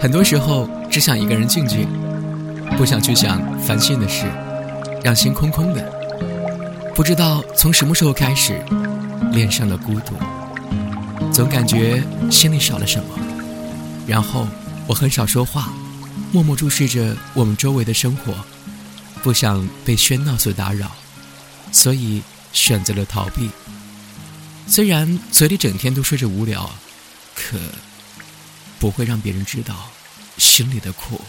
很多时候只想一个人静静，不想去想烦心的事，让心空空的。不知道从什么时候开始，恋上了孤独，总感觉心里少了什么。然后我很少说话，默默注视着我们周围的生活，不想被喧闹所打扰，所以选择了逃避。虽然嘴里整天都说着无聊，可。不会让别人知道心里的苦。